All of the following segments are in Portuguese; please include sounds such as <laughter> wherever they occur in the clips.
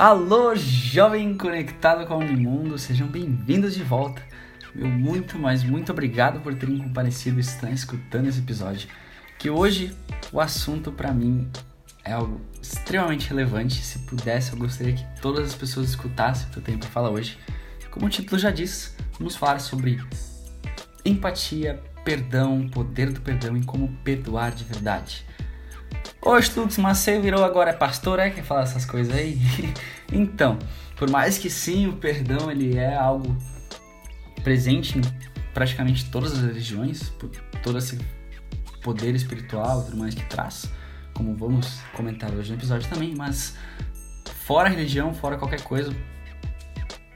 Alô, jovem conectado com o mundo, sejam bem-vindos de volta. Meu muito, mas muito obrigado por terem comparecido e estar escutando esse episódio. Que hoje o assunto para mim é algo extremamente relevante. Se pudesse, eu gostaria que todas as pessoas escutassem o que eu tenho para falar hoje. Como o título já diz, vamos falar sobre empatia, perdão, poder do perdão e como perdoar de verdade. Ô Stux, mas você virou agora pastor, é que fala essas coisas aí? <laughs> então, por mais que sim, o perdão ele é algo presente em praticamente todas as religiões, por todo esse poder espiritual e tudo mais que traz, como vamos comentar hoje no episódio também, mas fora religião, fora qualquer coisa,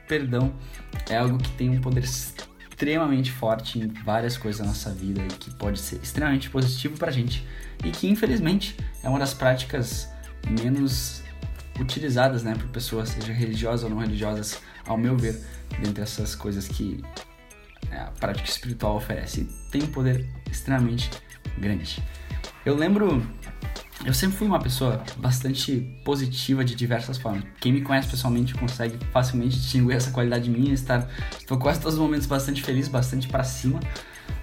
perdão é algo que tem um poder extremamente forte em várias coisas da nossa vida e que pode ser extremamente positivo pra gente e que infelizmente é uma das práticas menos utilizadas, né, por pessoas, seja religiosas ou não religiosas, ao meu ver, dentre essas coisas que é, a prática espiritual oferece. Tem um poder extremamente grande. Eu lembro eu sempre fui uma pessoa bastante positiva de diversas formas. Quem me conhece pessoalmente consegue facilmente distinguir essa qualidade minha, estar estou quase todos os momentos bastante feliz, bastante para cima.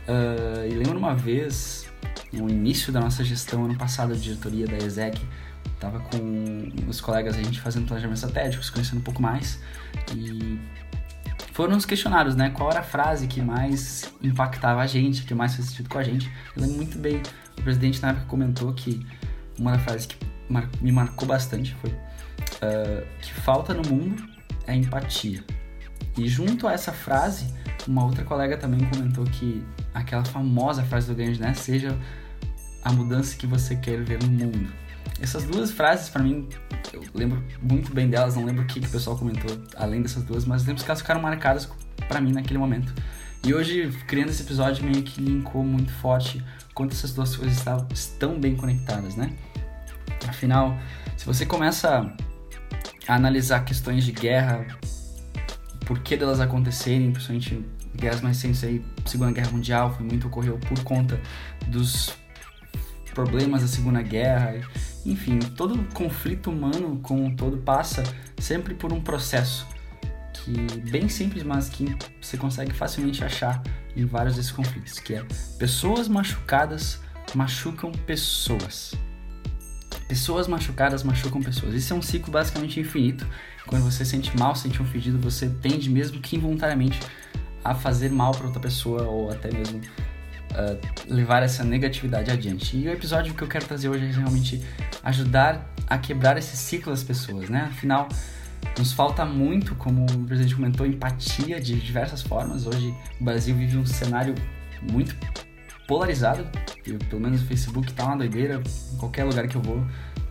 Uh, e lembro uma vez, no início da nossa gestão, ano passado, a diretoria da ESEC, tava com os colegas a gente fazendo planejamento estratégico, se conhecendo um pouco mais e foram os questionários, né? Qual era a frase que mais impactava a gente, que mais fez sentido com a gente. Eu lembro muito bem, o presidente na época comentou que uma das frases que mar me marcou bastante foi uh, que falta no mundo é empatia. E junto a essa frase, uma outra colega também comentou que aquela famosa frase do Gandhi, né? Seja a mudança que você quer ver no mundo. Essas duas frases, para mim, eu lembro muito bem delas, não lembro o que, que o pessoal comentou além dessas duas, mas lembro que elas ficaram marcadas para mim naquele momento. E hoje, criando esse episódio, meio que linkou muito forte quanto essas duas coisas estão bem conectadas, né? Afinal, se você começa a analisar questões de guerra, por que delas acontecerem, principalmente guerras mais recentes aí, Segunda Guerra Mundial, foi muito ocorreu por conta dos problemas da Segunda Guerra, enfim, todo conflito humano como um todo passa sempre por um processo que bem simples, mas que você consegue facilmente achar em vários desses conflitos, que é pessoas machucadas machucam pessoas. Pessoas machucadas machucam pessoas. Isso é um ciclo basicamente infinito. Quando você sente mal, sente um fedido, você tende mesmo que involuntariamente a fazer mal para outra pessoa ou até mesmo uh, levar essa negatividade adiante. E o episódio que eu quero trazer hoje é realmente ajudar a quebrar esse ciclo das pessoas, né? Afinal, nos falta muito, como o presidente comentou, empatia de diversas formas. Hoje o Brasil vive um cenário muito polarizado. Eu, pelo menos o Facebook tá uma doideira. Em qualquer lugar que eu vou,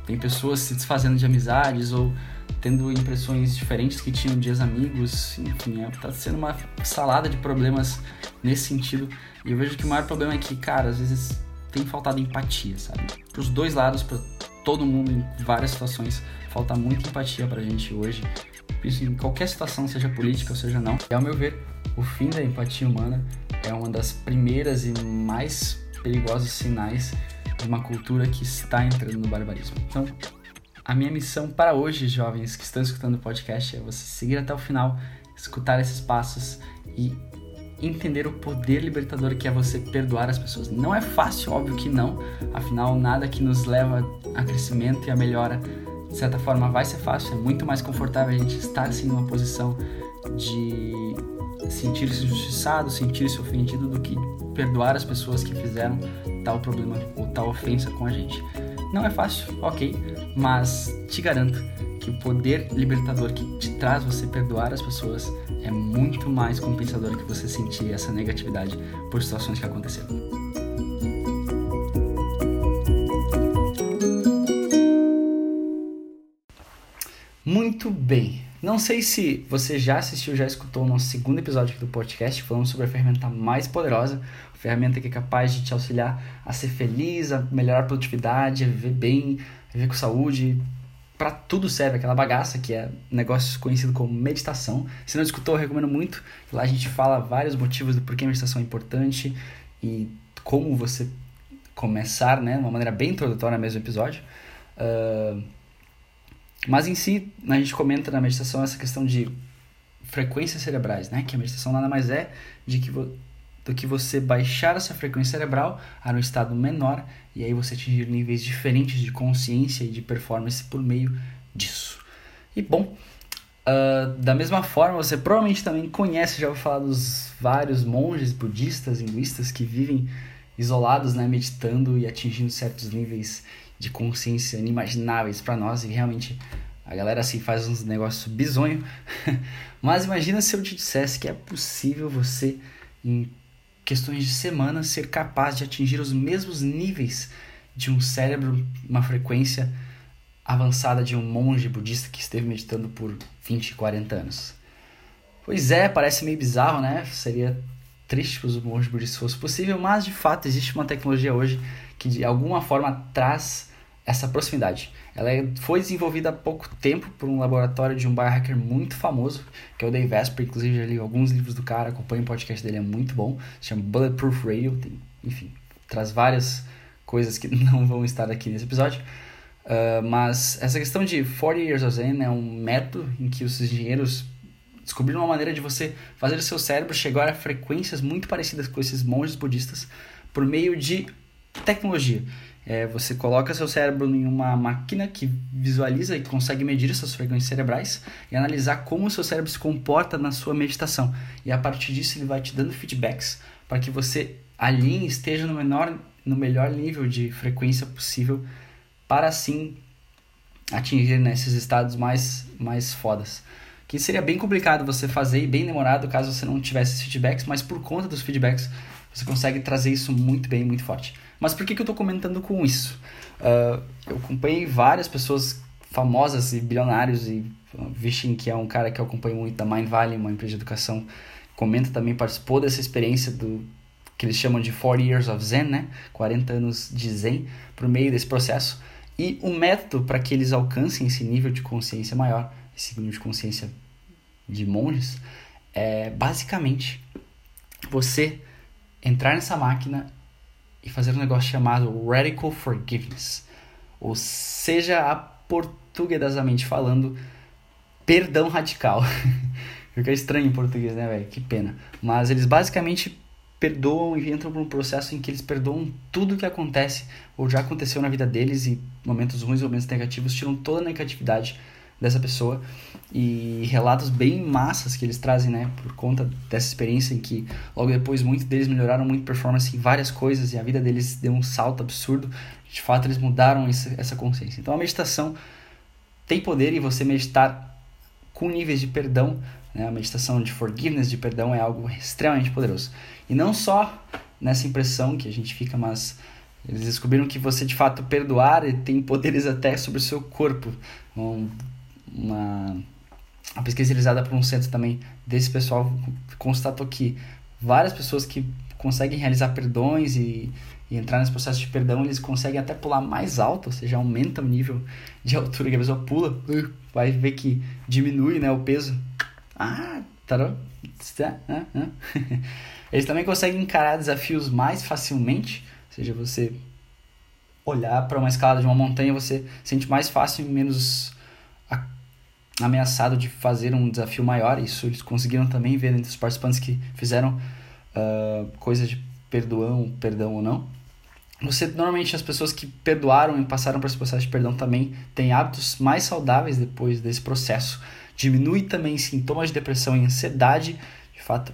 tem pessoas se desfazendo de amizades ou tendo impressões diferentes que tinham dias amigos. Enfim, é, tá sendo uma salada de problemas nesse sentido. E eu vejo que o maior problema é que, cara, às vezes tem faltado empatia, sabe? Para os dois lados, para todo mundo em várias situações falta muita empatia pra gente hoje. Isso em qualquer situação, seja política ou seja não. E ao meu ver, o fim da empatia humana é uma das primeiras e mais perigosos sinais de uma cultura que está entrando no barbarismo. Então, a minha missão para hoje, jovens que estão escutando o podcast, é você seguir até o final, escutar esses passos e entender o poder libertador que é você perdoar as pessoas. Não é fácil, óbvio que não, afinal, nada que nos leva a crescimento e a melhora de certa forma vai ser fácil, é muito mais confortável a gente estar assim numa posição de sentir-se injustiçado, sentir-se ofendido do que perdoar as pessoas que fizeram tal problema ou tal ofensa com a gente. Não é fácil, ok, mas te garanto que o poder libertador que te traz você perdoar as pessoas é muito mais compensador que você sentir essa negatividade por situações que aconteceram. Muito bem. Não sei se você já assistiu, já escutou o nosso segundo episódio aqui do podcast, falando sobre a ferramenta mais poderosa, a ferramenta que é capaz de te auxiliar a ser feliz, a melhorar a produtividade, a viver bem, a viver com saúde. Para tudo serve aquela bagaça que é um negócio conhecido como meditação. Se não escutou, eu recomendo muito. Lá a gente fala vários motivos do porquê a meditação é importante e como você começar, né, de uma maneira bem introdutória mesmo episódio. Uh, Mas em si, a gente comenta na meditação essa questão de frequências cerebrais, né? Que a meditação nada mais é de que do que você baixar essa frequência cerebral a um estado menor e aí você atingir níveis diferentes de consciência e de performance por meio disso. E bom, uh, da mesma forma, você provavelmente também conhece, já ouviu falar dos vários monges budistas, hinduístas que vivem isolados, né, meditando e atingindo certos níveis de consciência inimagináveis para nós e realmente a galera assim faz uns negócios bizonho. <laughs> Mas imagina se eu te dissesse que é possível você em questões de semanas ser capaz de atingir os mesmos níveis de um cérebro, uma frequência avançada de um monge budista que esteve meditando por 20, 40 anos. Pois é, parece meio bizarro, né? Seria triste para os monges budistas fosse possível, mas de fato existe uma tecnologia hoje que de alguma forma traz essa proximidade. Ela é, foi desenvolvida há pouco tempo por um laboratório de um biohacker muito famoso, que é o Dave Asprey, inclusive já li alguns livros do cara, acompanho o podcast dele, é muito bom, se chama Bulletproof Radio, tem, enfim, traz várias coisas que <laughs> não vão estar aqui nesse episódio. Uh, mas essa questão de 40 Years of Zen é um método em que os engenheiros descobriram uma maneira de você fazer o seu cérebro chegar a frequências muito parecidas com esses monges budistas por meio de tecnologia. É, você coloca seu cérebro em uma máquina que visualiza e consegue medir essas frequências cerebrais e analisar como o seu cérebro se comporta na sua meditação. E a partir disso ele vai te dando feedbacks para que você alinhe esteja no, menor, no melhor nível de frequência possível para assim atingir né, estados mais, mais fodas. Que seria bem complicado você fazer e bem demorado caso você não tivesse esses feedbacks, mas por conta dos feedbacks você consegue trazer isso muito bem, muito forte. Mas por que, que eu estou comentando com isso? Uh, eu acompanhei várias pessoas famosas e bilionários e uh, Vishin, que é um cara que eu acompanho muito da Mind Valley, uma empresa de educação, comenta também, participou dessa experiência do que eles chamam de 40 Years of Zen, né? 40 anos de Zen, por meio desse processo. E o método para que eles alcancem esse nível de consciência maior, esse nível de consciência de monges, é basicamente você entrar nessa máquina e fazer um negócio chamado Radical Forgiveness. Ou seja, portuguesamente falando, perdão radical. <laughs> Fica estranho em português, né, velho? Que pena. Mas eles basicamente perdoam e entram por um processo em que eles perdoam tudo que acontece ou já aconteceu na vida deles e momentos ruins, momentos negativos, tiram toda a negatividade dessa pessoa e relatos bem massas que eles trazem, né, por conta dessa experiência em que logo depois muitos deles melhoraram muito performance em várias coisas e a vida deles deu um salto absurdo. De fato, eles mudaram essa consciência. Então, a meditação tem poder e você meditar com níveis de perdão, né, a meditação de forgiveness, de perdão, é algo extremamente poderoso. E não só nessa impressão que a gente fica, mas eles descobriram que você de fato perdoar tem poderes até sobre o seu corpo. Um, uma, uma pesquisa realizada por um centro também desse pessoal constatou que várias pessoas que conseguem realizar perdões e, e, entrar nesse processo de perdão, eles conseguem até pular mais alto, ou seja, aumenta o nível de <laughs> altura que a pessoa pula, vai ver que diminui né, o peso. Ah, tarô. Né, né. <laughs> Eles também conseguem encarar desafios mais facilmente, ou seja, você olhar para uma escada de uma montanha, você sente mais fácil e menos ameaçado de fazer um desafio maior. Isso eles conseguiram também ver entre os participantes que fizeram uh, coisas de perdão, perdão ou não. Você normalmente as pessoas que perdoaram e passaram por esse processo de perdão também têm hábitos mais saudáveis depois desse processo. Diminui também sintomas de depressão e ansiedade, de fato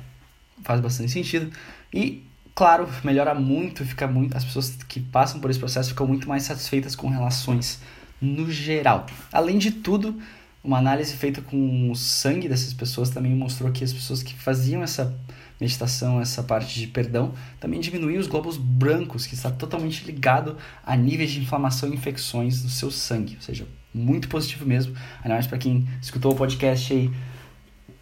faz bastante sentido. E claro, melhora muito, fica muito as pessoas que passam por esse processo ficam muito mais satisfeitas com relações no geral. Além de tudo, uma análise feita com o sangue dessas pessoas também mostrou que as pessoas que faziam essa meditação, essa parte de perdão, também diminuía os glóbulos brancos, que está totalmente ligado a níveis de inflamação e infecções no seu sangue, ou seja, muito positivo mesmo. Mais para quem escutou o podcast aí,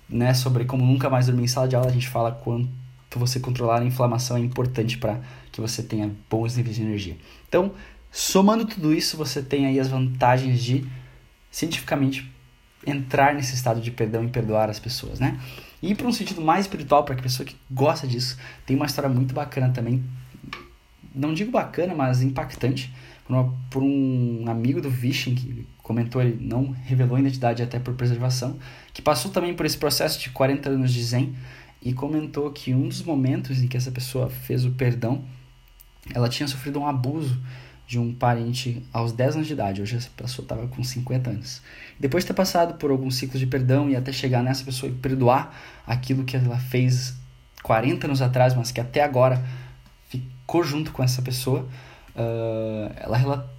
né, sobre como nunca mais dormir em sala de aula, a gente fala quanto você controlar a inflamação é importante para que você tenha bons níveis de energia. Então, somando tudo isso, você tem aí as vantagens de cientificamente entrar nesse estado de perdão e perdoar as pessoas, né? E para um sentido mais espiritual, para a pessoa que gosta disso, tem uma história muito bacana também. Não digo bacana, mas impactante. por, uma, por um amigo do Vishen, que comentou, ele não revelou a identidade até por preservação, que passou também por esse processo de 40 anos de Zen e comentou que um dos momentos em que essa pessoa fez o perdão, ela tinha sofrido um abuso de um parente aos 10 anos de idade. Hoje essa pessoa estava com 50 anos. Depois de ter passado por alguns ciclos de perdão e até chegar nessa pessoa e perdoar aquilo que ela fez 40 anos atrás, mas que até agora ficou junto com essa pessoa, uh, ela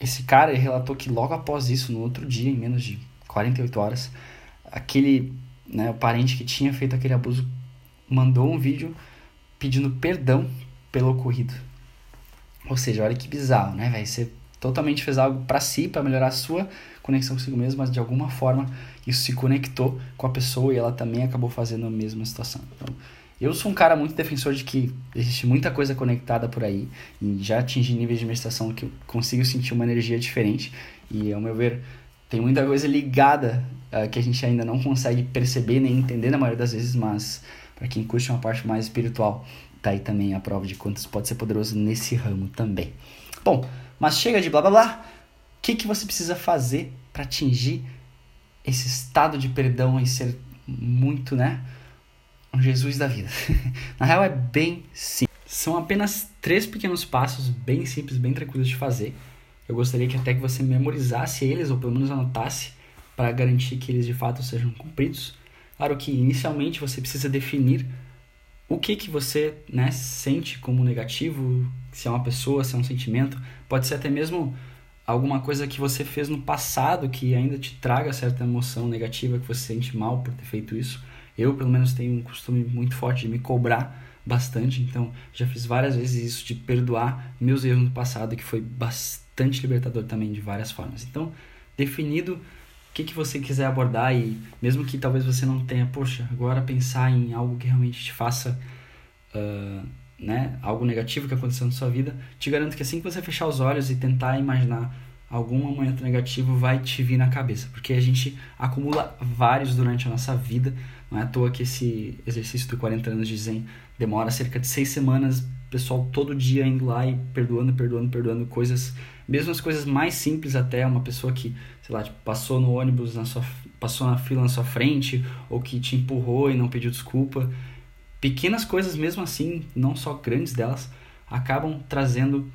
esse cara relatou que logo após isso, no outro dia, em menos de 48 horas, aquele né, o parente que tinha feito aquele abuso mandou um vídeo pedindo perdão pelo ocorrido. Ou seja, olha que bizarro, né, velho? Você totalmente fez algo para si, para melhorar a sua conexão consigo mesmo, mas de alguma forma isso se conectou com a pessoa e ela também acabou fazendo a mesma situação. Então, eu sou um cara muito defensor de que existe muita coisa conectada por aí e já atingi níveis de meditação que eu consigo sentir uma energia diferente e, ao meu ver, tem muita coisa ligada uh, que a gente ainda não consegue perceber nem entender na maioria das vezes, mas para quem curte uma parte mais espiritual, tá aí também a prova de quanto pode ser poderoso nesse ramo também. Bom, mas chega de blá blá blá. O que, que você precisa fazer para atingir esse estado de perdão e ser muito, né? Um Jesus da vida. <laughs> Na real é bem simples. São apenas três pequenos passos bem simples, bem tranquilos de fazer. Eu gostaria que até que você memorizasse eles ou pelo menos anotasse para garantir que eles de fato sejam cumpridos. Claro que inicialmente você precisa definir o que que você né, sente como negativo, se é uma pessoa, se é um sentimento, pode ser até mesmo alguma coisa que você fez no passado que ainda te traga certa emoção negativa, que você sente mal por ter feito isso. Eu, pelo menos, tenho um costume muito forte de me cobrar bastante, então já fiz várias vezes isso de perdoar meus erros no passado, que foi bastante libertador também de várias formas. Então, definido o que, que você quiser abordar e mesmo que talvez você não tenha, poxa, agora pensar em algo que realmente te faça uh, né, algo negativo que aconteceu na sua vida, te garanto que assim que você fechar os olhos e tentar imaginar algum momento negativo vai te vir na cabeça, porque a gente acumula vários durante a nossa vida, não é à toa que esse exercício do 40 anos de Zen demora cerca de seis semanas, pessoal todo dia indo lá e perdoando, perdoando, perdoando coisas, mesmo as coisas mais simples até, uma pessoa que sei lá, tipo, passou no ônibus na sua passou na fila na sua frente ou que te empurrou e não pediu desculpa. Pequenas coisas mesmo assim, não só grandes delas, acabam trazendo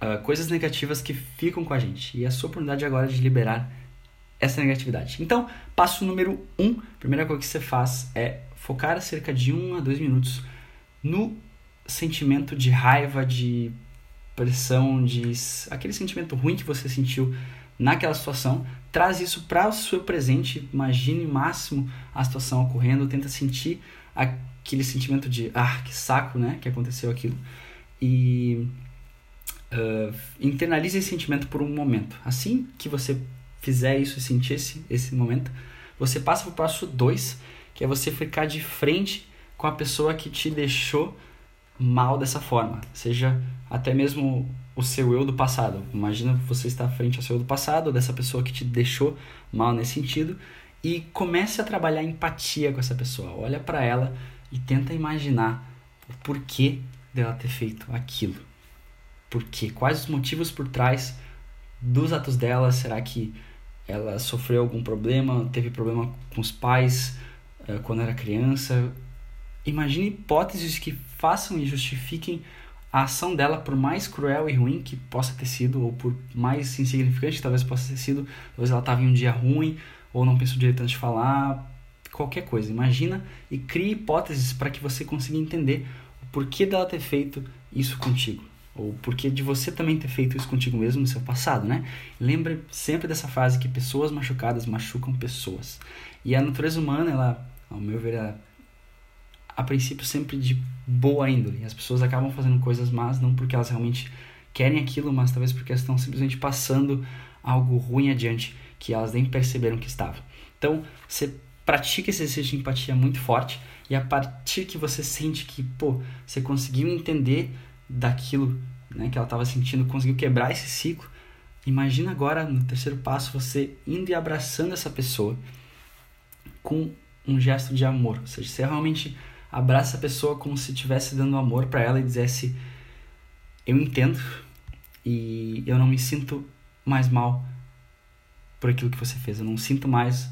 uh, coisas negativas que ficam com a gente. E a sua oportunidade agora é de liberar essa negatividade. Então, passo número um, primeira coisa que você faz é focar cerca de um a dois minutos no sentimento de raiva, de pressão, de aquele sentimento ruim que você sentiu naquela situação, traz isso para o seu presente, imagine máximo a situação ocorrendo, tenta sentir aquele sentimento de ah, que saco, né, que aconteceu aquilo e uh, internalize esse sentimento por um momento. Assim que você fizer isso e sentir esse, esse momento, você passa para o passo 2, que é você ficar de frente com a pessoa que te deixou mal dessa forma, seja até mesmo o seu eu do passado. Imagina você estar frente ao seu eu do passado, dessa pessoa que te deixou mal nesse sentido, e comece a trabalhar empatia com essa pessoa. Olha para ela e tenta imaginar o porquê dela ter feito aquilo. Por quê? Quais os motivos por trás dos atos dela? Será que ela sofreu algum problema, teve problema com os pais uh, quando era criança? Imagine hipóteses que façam e justifiquem a ação dela, por mais cruel e ruim que possa ter sido, ou por mais insignificante que talvez possa ter sido, talvez ela estava em um dia ruim, ou não pensou direito antes de falar, qualquer coisa. Imagina e crie hipóteses para que você consiga entender o porquê dela ter feito isso contigo. Ou porquê de você também ter feito isso contigo mesmo no seu passado, né? Lembre sempre dessa frase que pessoas machucadas machucam pessoas. E a natureza humana, ela, ao meu ver, ela a princípio sempre de boa índole. As pessoas acabam fazendo coisas más não porque elas realmente querem aquilo, mas talvez porque estão simplesmente passando algo ruim adiante que elas nem perceberam que estava. Então, você pratica esse exercício de empatia muito forte e a partir que você sente que, pô, você conseguiu entender daquilo né, que ela estava sentindo, conseguiu quebrar esse ciclo, imagina agora no terceiro passo você indo e abraçando essa pessoa com um gesto de amor, ou seja, você realmente abraça a pessoa como se estivesse dando amor para ela e dissesse: Eu entendo, e eu não me sinto mais mal por aquilo que você fez. Eu não sinto mais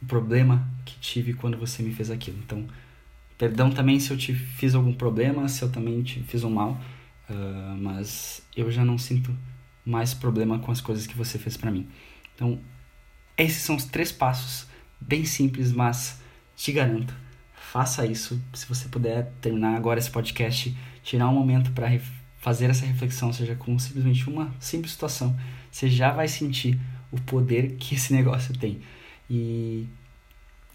o problema que tive quando você me fez aquilo. Então, perdão também se eu te fiz algum problema, se eu também te fiz um mal, uh, mas eu já não sinto mais problema com as coisas que você fez para mim. Então, esses são os três passos, bem simples, mas te garanto, faça isso. Se você puder terminar agora esse podcast, tirar um momento para fazer essa reflexão, seja com simplesmente uma simples situação, você já vai sentir o poder que esse <laughs> negócio tem. E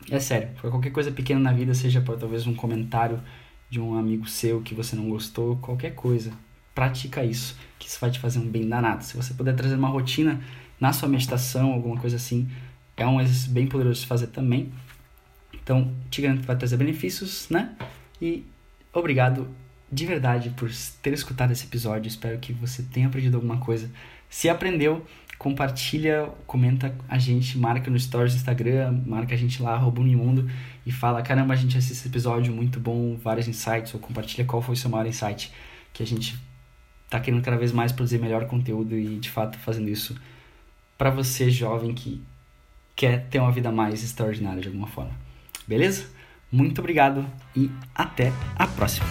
é sério, foi qualquer coisa pequena na vida, seja por talvez um comentário de um amigo seu que você não gostou, qualquer coisa. Pratica isso, que isso vai te fazer um bem danado. Se você puder trazer uma rotina na sua meditação, alguma coisa assim, é um exercício bem poderoso de fazer também. Então, te garanto que vai trazer benefícios, né? E obrigado de verdade por ter escutado esse episódio. Espero que você tenha aprendido alguma coisa. Se aprendeu, compartilha, comenta a gente, marca no Stories do Instagram, marca a gente lá, arroba Unimundo, e fala, caramba, a gente assiste esse episódio, muito bom, vários insights, ou compartilha qual foi o seu maior insight, que a gente tá querendo cada vez mais produzir melhor conteúdo e, de fato, fazendo isso para você, jovem, que quer ter uma vida mais extraordinária de alguma forma. Beleza? Muito obrigado e até a próxima!